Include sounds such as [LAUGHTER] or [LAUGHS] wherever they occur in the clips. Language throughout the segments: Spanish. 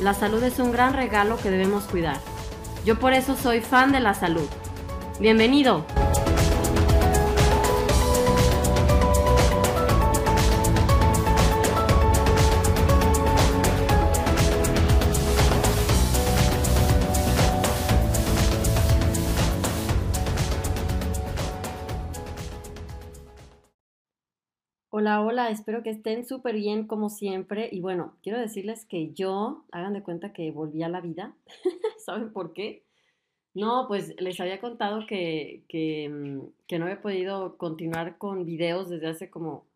la salud es un gran regalo que debemos cuidar. Yo por eso soy fan de la salud. Bienvenido. Hola, hola, espero que estén súper bien como siempre. Y bueno, quiero decirles que yo, hagan de cuenta que volví a la vida. [LAUGHS] ¿Saben por qué? No, pues les había contado que, que, mm, que, no había podido continuar con videos desde hace como,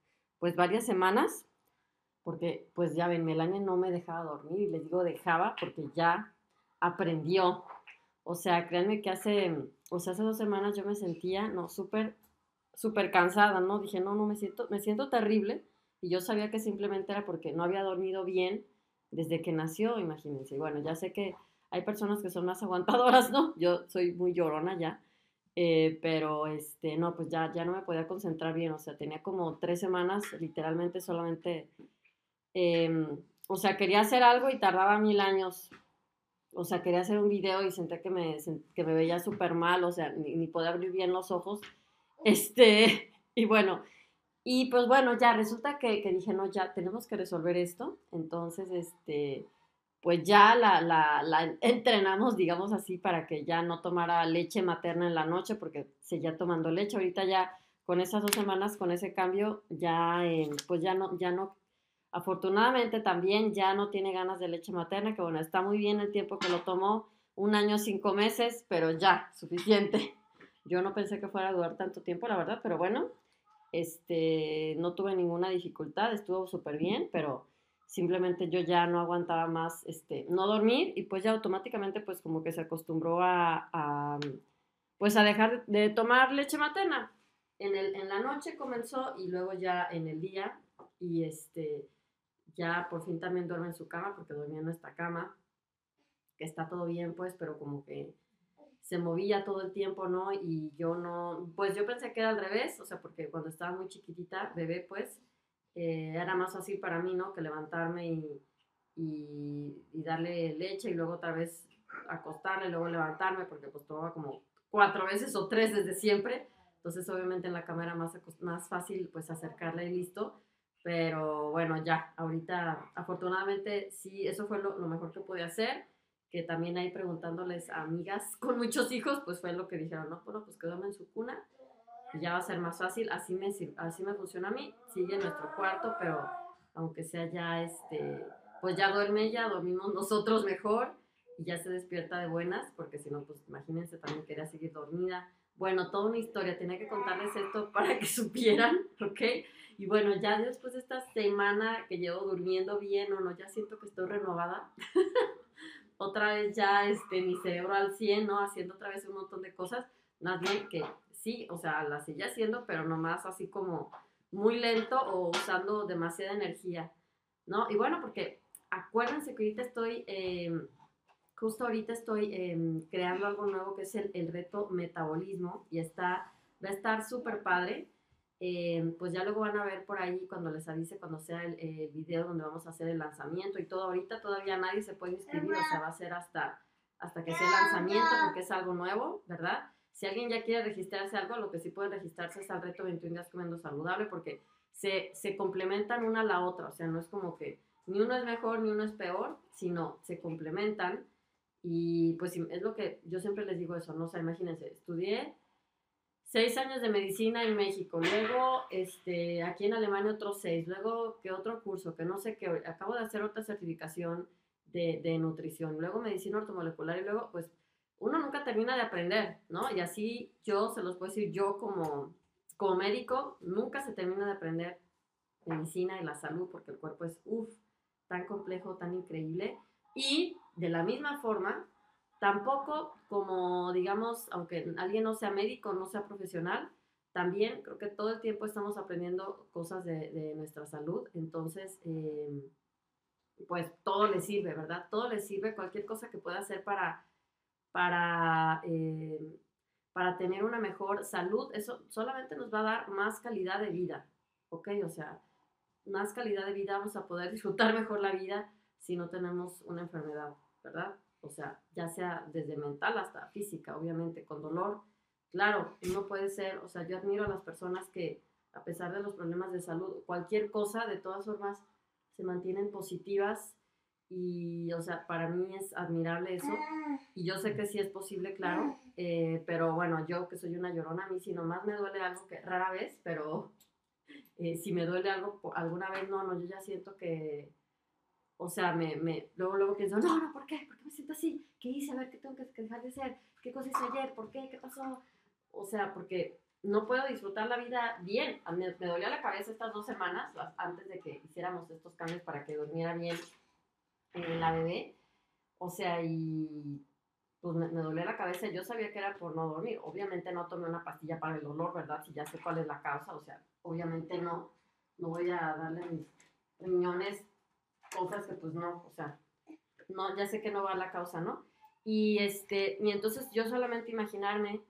pues varias semanas, porque pues ya ven, Melania no me dejaba dormir y les digo dejaba porque ya aprendió. O sea, créanme que hace, o sea, hace dos semanas yo me sentía, no, súper súper cansada, ¿no? Dije, no, no, me siento, me siento terrible. Y yo sabía que simplemente era porque no había dormido bien desde que nació, imagínense. Y bueno, ya sé que hay personas que son más [LAUGHS] aguantadoras, ¿no? Yo soy muy llorona ya. Eh, pero este, no, pues ya, ya no me podía concentrar bien. O sea, tenía como tres semanas literalmente solamente. Em, o sea, quería hacer algo y tardaba mil años. O sea, quería hacer un video y senté que me, que me veía súper mal, o sea, ni, ni podía abrir bien los ojos. Este, [LAUGHS] y bueno, y pues bueno, ya resulta que, dije, no, ya tenemos que resolver esto. Entonces, este, pues ya la, la, la, entrenamos, digamos así, para que ya no tomara leche materna en la noche, porque seguía tomando leche. Ahorita ya con esas dos semanas, con ese cambio, ya, eh, pues ya no, ya no, afortunadamente también ya no tiene ganas de leche materna, que bueno, está muy bien el tiempo que lo tomó, un año, cinco meses, pero ya, suficiente. Yo no pensé que fuera a durar tanto tiempo, la verdad, pero bueno, este, no tuve ninguna dificultad, estuvo súper bien, pero simplemente yo ya no aguantaba más, este, no dormir y pues ya automáticamente pues como que se acostumbró a, pues a dejar de tomar leche materna. En, el, en la noche comenzó y luego ya en el día y este, ya por fin también duerme en su cama porque dormía en nuestra cama, que está todo bien pues, pero como que se movía todo el tiempo, ¿no? Y yo no, pues yo pensé que era al revés, o sea, porque cuando estaba muy chiquitita, bebé, pues, eh, era más fácil para mí, ¿no? Que levantarme y, y, darle leche y luego otra vez acostarle, luego levantarme, porque pues tomaba como cuatro veces o tres desde siempre. Entonces, obviamente en la cama era más, más fácil, pues, acercarla y listo. Pero bueno, ya, ahorita, afortunadamente, sí, eso fue lo, lo mejor que pude hacer que también ahí preguntándoles a amigas con muchos hijos, pues fue lo que dijeron, no, bueno, pues quédame en su cuna y ya va a ser más fácil, así me, así me funciona a mí, sigue en nuestro cuarto, pero aunque sea ya, este, pues ya duerme ella, dormimos nosotros mejor y ya se despierta de buenas, porque si no, pues imagínense, también quería seguir dormida. Bueno, toda una historia, tenía que contarles esto [LAUGHS] para que supieran, ¿ok? Y bueno, ya después de esta semana que llevo durmiendo bien o no, ya siento que estoy renovada. [LAUGHS] otra vez ya este, mi cerebro al 100, ¿no? Haciendo otra vez un montón de cosas, más bien que sí, o sea, la sigue haciendo, pero nomás así como muy lento o usando demasiada energía, ¿no? Y bueno, porque acuérdense que ahorita estoy, em, justo ahorita estoy em, creando algo nuevo que es el, el reto metabolismo y está, va a estar súper padre. Eh, pues ya luego van a ver por ahí cuando les avise, cuando sea el, video donde vamos a hacer el lanzamiento y todo. Ahorita todavía nadie se puede inscribir, o sea, va a ser hasta, hasta que sea el lanzamiento porque es algo nuevo, ¿verdad? Si alguien ya quiere registrarse algo, lo que sí puede registrarse es al reto 21 días comiendo saludable porque se, se complementan una a la otra, o sea, no es como que ni uno es mejor ni uno es peor, sino se complementan Y pues es lo que yo siempre les digo eso, ¿no? O sea, imagínense, estudié seis años de medicina en México, luego este, aquí en Alemania otros seis, luego que otro curso, que no sé qué, acabo de hacer otra certificación de, de nutrición, luego medicina ortomolecular y luego pues uno nunca termina de aprender, ¿no? Y así yo se los puedo decir, yo como, como médico, nunca se termina de aprender medicina y la salud porque el cuerpo es, uff, tan complejo, tan increíble. Y de la misma forma, tampoco como, digamos, aunque alguien no sea médico, no sea profesional, también creo que todo el tiempo estamos aprendiendo cosas de, nuestra salud. Entonces, em, pues todo le sirve, ¿verdad? Todo le sirve, cualquier cosa que pueda hacer para, para, em, para tener una mejor salud, eso solamente nos va a dar más calidad de vida, ¿ok? O sea, más calidad de vida, vamos a poder [LAUGHS] disfrutar mejor la vida si no tenemos una enfermedad, ¿verdad? O sea, ya sea desde mental hasta física, obviamente, con dolor. Claro, no puede ser, o sea, yo admiro a las personas que a pesar de los problemas de salud, cualquier cosa, de todas formas, se mantienen positivas y, o sea, para mí es admirable eso. Y yo sé que sí es posible, claro, eh, pero bueno, yo que soy una llorona, a mí si nomás me duele algo que rara vez, pero eh, si me duele algo alguna vez, no, no, yo ya siento que, o sea, me, me, luego, luego pienso, no, no, ¿por qué? ¿Por qué me siento así? ¿Qué hice? A ver, ¿qué tengo que, dejar de hacer? ¿Qué cosa hice ayer? ¿Por qué? ¿Qué pasó? O sea, porque no puedo disfrutar la vida bien. Me dolía la cabeza estas dos semanas, antes de que hiciéramos estos cambios para que durmiera bien eh, la bebé. O sea, y pues me, me, dolía la cabeza. Yo sabía que era por no dormir. Obviamente no tomé una pastilla para el dolor, ¿verdad? Si ya sé cuál es la causa. O sea, obviamente no, no voy a darle mis riñones cosas que pues no, o sea, no, ya sé que no va a la causa, ¿no? Y, este, y entonces yo solamente imaginarme,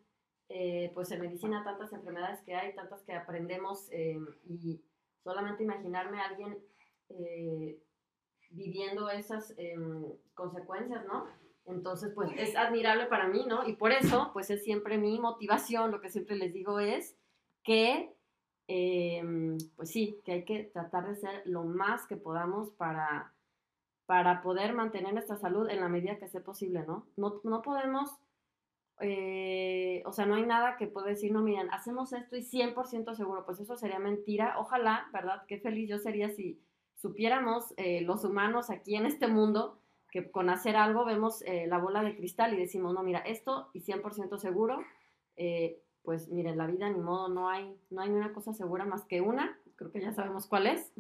eh, pues en medicina tantas enfermedades que hay, tantas que aprendemos, eh, y solamente imaginarme a alguien eh, viviendo esas em, consecuencias, ¿no? Entonces, pues es admirable para mí, ¿no? Y por eso, pues es siempre mi motivación, lo que siempre les digo es que Em, pues sí, que hay que tratar de ser lo más que podamos para, para poder mantener nuestra salud en la medida que sea posible, ¿no? No, no podemos, eh, o sea, no hay nada que pueda decir, no, miren, hacemos esto y 100% seguro, pues eso sería mentira. Ojalá, ¿verdad? Qué feliz yo sería si supiéramos eh, los humanos aquí en este mundo que con hacer algo vemos eh, la bola de cristal y decimos, no, mira, esto y 100% seguro, pues miren, la vida ni modo, no hay, no hay una cosa segura más que una, creo que ya sabemos cuál es,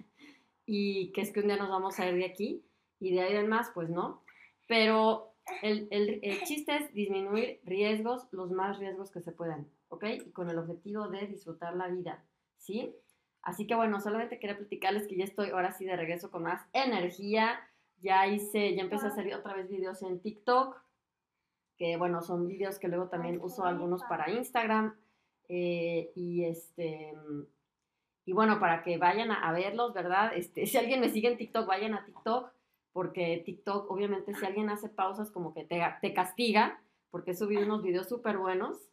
y que es que un día nos vamos a ir de aquí, y de ahí en más, pues no. Pero el, el, el chiste es disminuir riesgos, los más riesgos que se puedan, ¿ok? Y con el objetivo de disfrutar la vida, ¿sí? Así que bueno, solamente quería platicarles que ya estoy ahora sí de regreso con más energía. Ya hice, ya empecé a hacer otra vez videos en TikTok que bueno, son vídeos que luego también uso algunos para Instagram. Eh, y este y bueno, para que vayan a, verlos, ¿verdad? Este, [LAUGHS] si alguien me sigue en TikTok, vayan a TikTok, porque TikTok, obviamente, si alguien hace pausas, como que te, te castiga, porque he subido unos videos súper buenos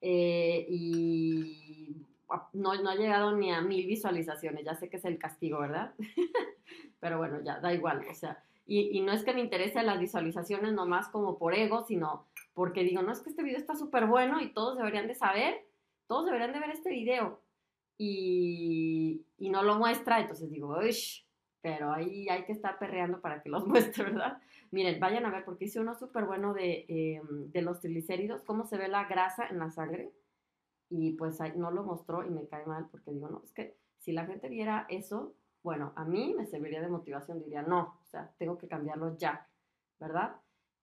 eh, y no, no ha llegado ni a mil visualizaciones, ya sé que es el castigo, ¿verdad? [LAUGHS] Pero bueno, ya da igual, o sea, y, no es que me interese las visualizaciones nomás como por ego, sino porque digo, no es que este video está súper bueno y todos deberían de saber, todos deberían de ver este video. Y, y no lo muestra, entonces digo, uy, pero ahí hay que estar perreando para que los [LAUGHS] muestre, ¿verdad? Miren, vayan a ver, porque hice uno súper bueno de, em, de, los triglicéridos, cómo se ve la grasa en la sangre. Y pues ahí no lo mostró y me cae mal porque digo, no, es que si la gente viera eso, bueno, a mí me serviría de motivación, diría, no, o sea, tengo que cambiarlo ya, ¿verdad?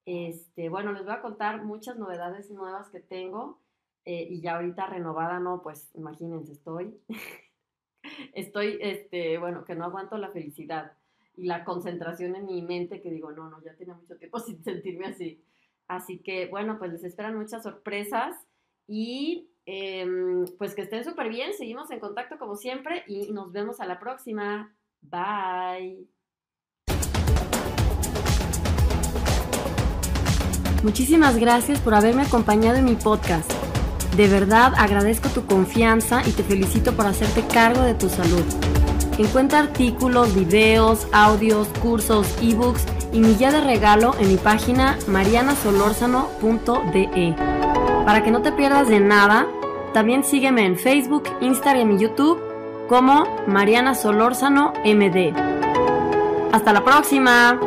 Este, bueno, les voy a contar muchas novedades nuevas que tengo eh, y ya ahorita renovada, no, pues imagínense, estoy, [LAUGHS] estoy, este, bueno, que no aguanto la felicidad y la concentración en mi mente que digo, no, no, ya tenía mucho tiempo [LAUGHS] sin sentirme así. Así que, bueno, pues les esperan muchas sorpresas y Em, pues que estén súper bien, seguimos en contacto como siempre y nos vemos a la próxima. Bye. Muchísimas gracias por haberme acompañado en mi podcast. De verdad agradezco tu confianza y te felicito por hacerte cargo de tu salud. Encuentra artículos, videos, audios, cursos, ebooks y mi guía de regalo en mi página marianasolórzano.de. Para que no te pierdas de nada, también sígueme en Facebook, Instagram y YouTube como Mariana Solórzano MD. Hasta la próxima.